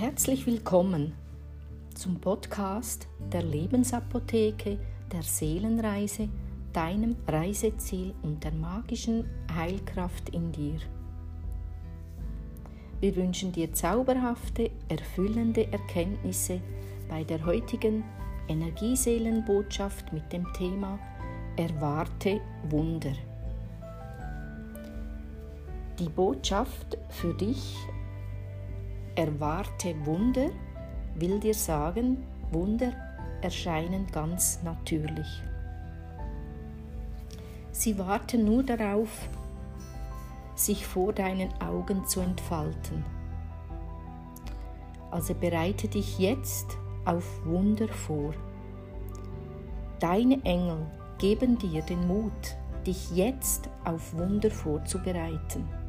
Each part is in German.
Herzlich willkommen zum Podcast der Lebensapotheke, der Seelenreise, deinem Reiseziel und der magischen Heilkraft in dir. Wir wünschen dir zauberhafte, erfüllende Erkenntnisse bei der heutigen Energieseelenbotschaft mit dem Thema Erwarte Wunder. Die Botschaft für dich Erwarte Wunder will dir sagen, Wunder erscheinen ganz natürlich. Sie warten nur darauf, sich vor deinen Augen zu entfalten. Also bereite dich jetzt auf Wunder vor. Deine Engel geben dir den Mut, dich jetzt auf Wunder vorzubereiten.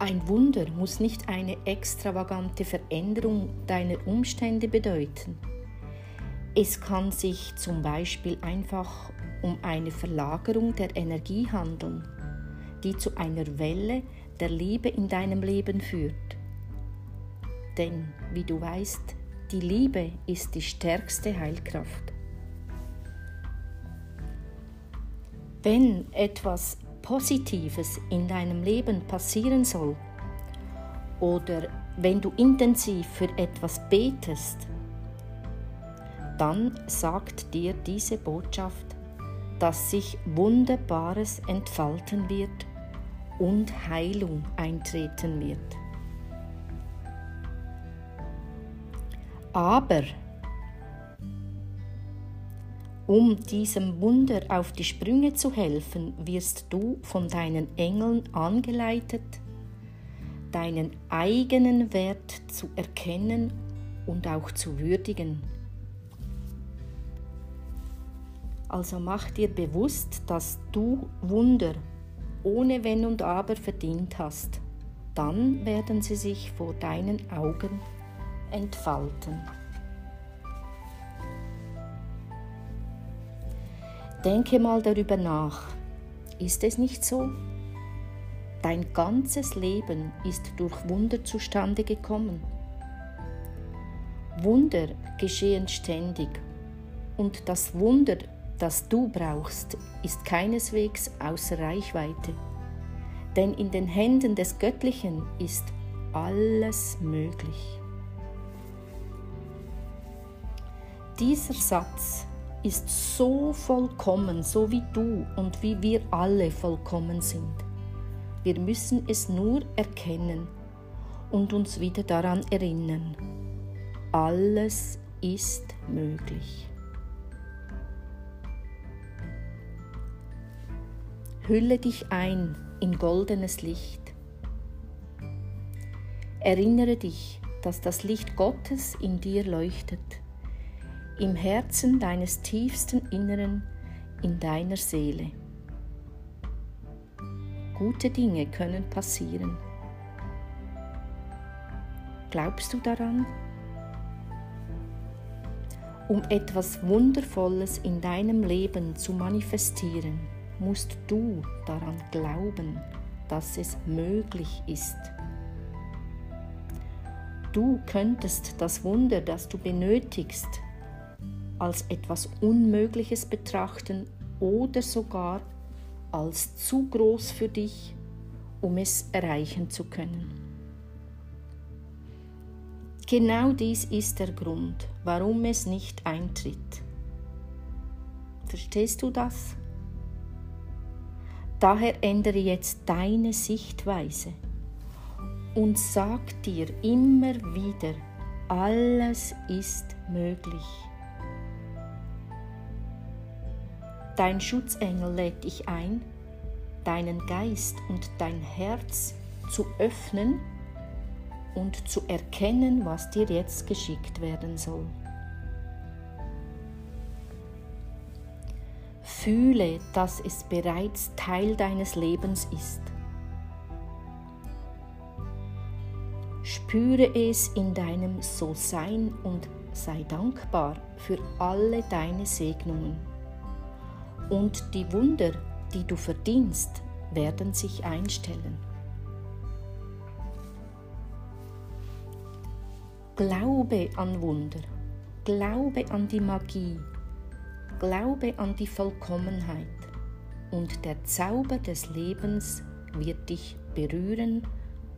Ein Wunder muss nicht eine extravagante Veränderung deiner Umstände bedeuten. Es kann sich zum Beispiel einfach um eine Verlagerung der Energie handeln, die zu einer Welle der Liebe in deinem Leben führt. Denn, wie du weißt, die Liebe ist die stärkste Heilkraft. Wenn etwas Positives in deinem Leben passieren soll oder wenn du intensiv für etwas betest, dann sagt dir diese Botschaft, dass sich Wunderbares entfalten wird und Heilung eintreten wird. Aber um diesem Wunder auf die Sprünge zu helfen, wirst du von deinen Engeln angeleitet, deinen eigenen Wert zu erkennen und auch zu würdigen. Also mach dir bewusst, dass du Wunder ohne Wenn und Aber verdient hast. Dann werden sie sich vor deinen Augen entfalten. Denke mal darüber nach. Ist es nicht so? Dein ganzes Leben ist durch Wunder zustande gekommen. Wunder geschehen ständig und das Wunder, das du brauchst, ist keineswegs außer Reichweite. Denn in den Händen des Göttlichen ist alles möglich. Dieser Satz ist so vollkommen, so wie du und wie wir alle vollkommen sind. Wir müssen es nur erkennen und uns wieder daran erinnern. Alles ist möglich. Hülle dich ein in goldenes Licht. Erinnere dich, dass das Licht Gottes in dir leuchtet im Herzen deines tiefsten Inneren, in deiner Seele. Gute Dinge können passieren. Glaubst du daran? Um etwas Wundervolles in deinem Leben zu manifestieren, musst du daran glauben, dass es möglich ist. Du könntest das Wunder, das du benötigst, als etwas Unmögliches betrachten oder sogar als zu groß für dich, um es erreichen zu können. Genau dies ist der Grund, warum es nicht eintritt. Verstehst du das? Daher ändere jetzt deine Sichtweise und sag dir immer wieder, alles ist möglich. Dein Schutzengel lädt dich ein, deinen Geist und dein Herz zu öffnen und zu erkennen, was dir jetzt geschickt werden soll. Fühle, dass es bereits Teil deines Lebens ist. Spüre es in deinem So-Sein und sei dankbar für alle deine Segnungen und die Wunder, die du verdienst, werden sich einstellen. Glaube an Wunder, glaube an die Magie, glaube an die Vollkommenheit und der Zauber des Lebens wird dich berühren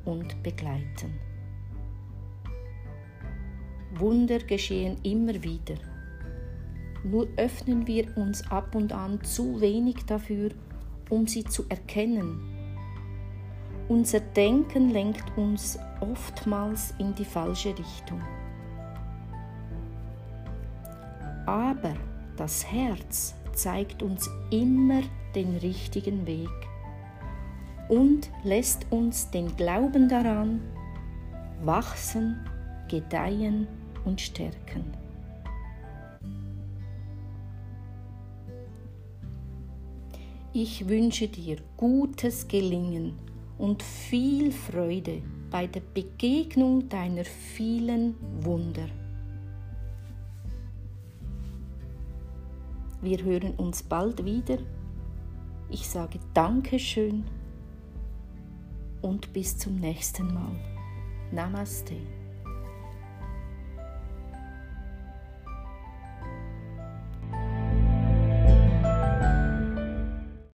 und begleiten. Wunder geschehen immer wieder. Nur öffnen wir uns ab und an zu wenig dafür, um sie zu erkennen. Unser Denken lenkt uns oftmals in die falsche Richtung. Aber das Herz zeigt uns immer den richtigen Weg und lässt uns den Glauben daran wachsen, gedeihen und stärken. Ich wünsche dir gutes Gelingen und viel Freude bei der Begegnung deiner vielen Wunder. Wir hören uns bald wieder. Ich sage Dankeschön und bis zum nächsten Mal. Namaste.